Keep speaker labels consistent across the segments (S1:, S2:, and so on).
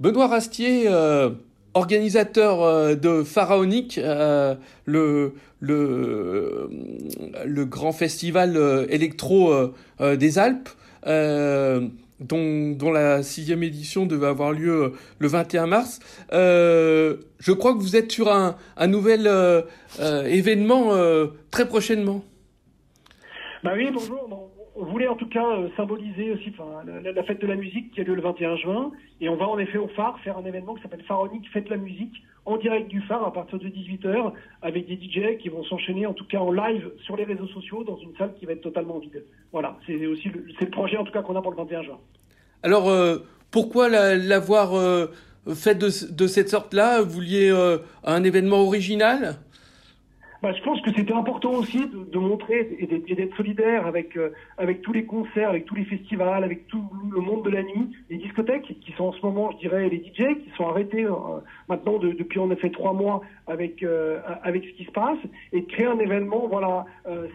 S1: Benoît Rastier, euh, organisateur euh, de Pharaonique, euh, le, grand festival électro des Alpes, dont, la sixième édition devait avoir lieu le 21 mars. je crois que vous êtes sur un nouvel événement très prochainement.
S2: Bah oui, bonjour on voulait en tout cas euh, symboliser aussi la, fête de la musique qui a lieu le 21 juin. Et on va en effet au phare faire un événement qui s'appelle Pharaonique Fête la musique en direct du phare à partir de 18h avec des DJ qui vont s'enchaîner en tout cas en live sur les réseaux sociaux dans une salle qui va être totalement vide. Voilà, c'est aussi le, le projet en tout cas qu'on a pour le 21 juin.
S1: Alors euh, pourquoi l'avoir euh, fait de, cette sorte-là? Vous vouliez un événement original?
S2: Bah, je pense que c'était important aussi de, montrer et d'être solidaire avec euh, avec tous les concerts, avec tous les festivals, avec tout le monde de la nuit, les discothèques qui sont en ce moment, je dirais, les DJ qui sont arrêtés euh, maintenant de, depuis en effet trois mois avec euh, avec ce qui se passe et de créer un événement voilà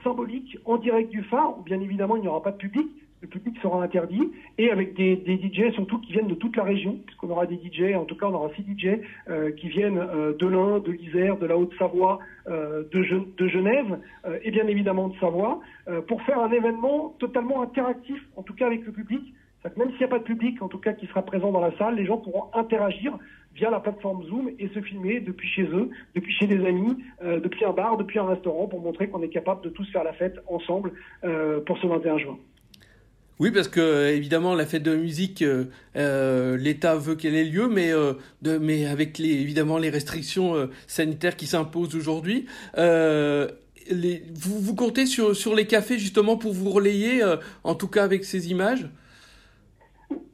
S2: symbolique en direct du phare. Bien évidemment, il n'y aura pas de public, le public sera interdit, et avec des, des DJ surtout qui viennent de toute la région, puisqu'on aura des DJ, en tout cas on aura six DJ euh, qui viennent euh, de l'Ain, de l'Isère, de la Haute-Savoie, euh, de, Genève, et bien évidemment de Savoie, pour faire un événement totalement interactif, en tout cas avec le public. Même s'il n'y a pas de public, en tout cas qui sera présent dans la salle, les gens pourront interagir via la plateforme Zoom et se filmer depuis chez eux, depuis chez des amis, depuis un bar, depuis un restaurant, pour montrer qu'on est capable de tous faire la fête ensemble pour ce 21 juin.
S1: Oui, parce que évidemment la fête de la musique, euh, euh, l'État veut qu'elle ait lieu, mais euh, mais avec les évidemment les restrictions sanitaires qui s'imposent aujourd'hui. Vous, vous comptez sur, sur les cafés justement pour vous relayer, en tout cas avec ces images?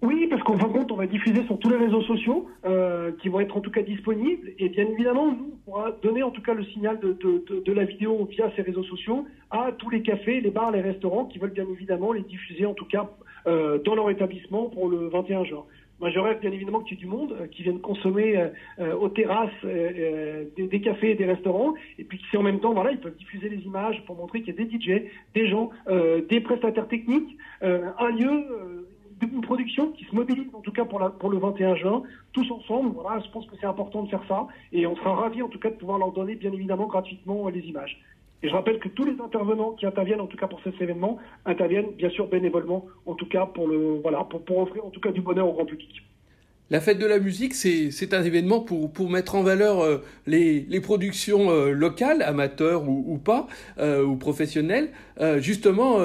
S2: Oui, parce qu'en fin de compte, on va diffuser sur tous les réseaux sociaux euh, qui vont être en tout cas disponibles. Et bien évidemment, nous, on pourra donner en tout cas le signal de, de, de, la vidéo via ces réseaux sociaux à tous les cafés, les bars, les restaurants qui veulent bien évidemment les diffuser en tout cas euh, dans leur établissement pour le 21 juin. Moi, je rêve bien évidemment qu'il y ait du monde euh, qui vienne consommer euh, euh, aux terrasses des, des, cafés et des restaurants, et puis qui en même temps, voilà, ils peuvent diffuser les images pour montrer qu'il y a des DJ, des gens, des prestataires techniques, un lieu une production qui se mobilise en tout cas pour, le 21 juin, tous ensemble. Voilà, je pense que c'est important de faire ça et on sera ravis en tout cas de pouvoir leur donner bien évidemment gratuitement les images. Et je rappelle que tous les intervenants qui interviennent en tout cas pour cet événement interviennent bien sûr bénévolement en tout cas pour le voilà pour offrir en tout cas du bonheur au grand public.
S1: La fête de la musique, c'est un événement pour, mettre en valeur euh, les, productions euh, locales, amateurs ou, pas, euh, ou professionnelles. justement,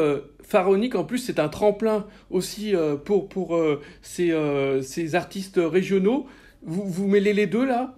S1: Pharaonique, en plus, c'est un tremplin aussi pour, ces, artistes régionaux. Vous, vous mêlez les deux là?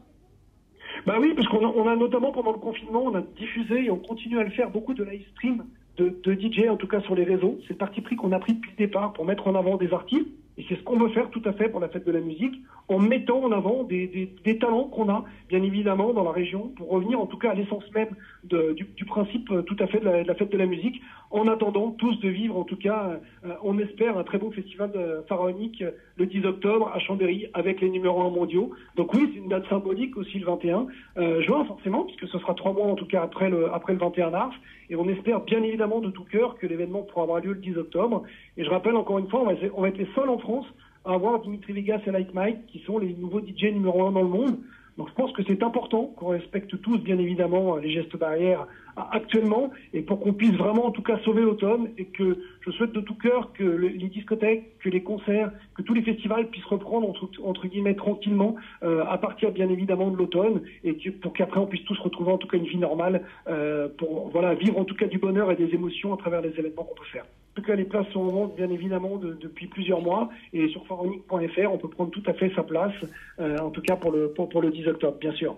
S2: Bah oui, parce qu'on a, on a notamment pendant le confinement, on a diffusé et on continue à le faire beaucoup de live stream de, de DJ, en tout cas sur les réseaux. C'est le parti pris qu'on a pris depuis le départ pour mettre en avant des artistes c'est ce qu'on veut faire tout à fait pour la fête de la musique, en mettant en avant des, des, des talents qu'on a, bien évidemment, dans la région, pour revenir en tout cas à l'essence même de, du, du, principe euh, tout à fait de la, de la, fête de la musique, en attendant tous de vivre, en tout cas, euh, on espère, un très beau festival de pharaonique euh, le 10 octobre à Chambéry avec les numéros 1 mondiaux. Donc oui, c'est une date symbolique aussi le 21 euh, juin, forcément, puisque ce sera trois mois en tout cas après le, après le 21 mars. Et on espère bien évidemment de tout cœur que l'événement pourra avoir lieu le 10 octobre. Et je rappelle encore une fois, on va, on va être les seuls en France avoir Dimitri Vegas et Light Mike, qui sont les nouveaux DJ numéro un dans le monde. Donc je pense que c'est important qu'on respecte tous, bien évidemment, les gestes barrières actuellement, et pour qu'on puisse vraiment, en tout cas, sauver l'automne, et que je souhaite de tout cœur que les discothèques, que les concerts, que tous les festivals puissent reprendre, entre, guillemets, tranquillement, euh, à partir, bien évidemment, de l'automne, et pour qu'après on puisse tous retrouver, en tout cas, une vie normale, euh, pour voilà vivre, en tout cas, du bonheur et des émotions à travers les événements qu'on peut faire. Tout cas, les places sont en vente, bien évidemment, de, depuis plusieurs mois, et sur pharaonique.fr, on peut prendre tout à fait sa place, euh, en tout cas pour le, pour, pour le 10 octobre, bien sûr.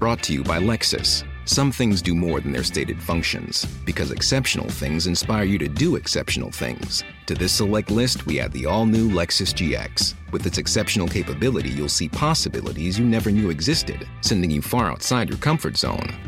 S3: Brought to you by Lexus. Some things do more than their stated functions, because exceptional things inspire you to do exceptional things. To this select list, we add the all new Lexus GX. With its exceptional capability, you'll see possibilities you never knew existed, sending you far outside your comfort zone.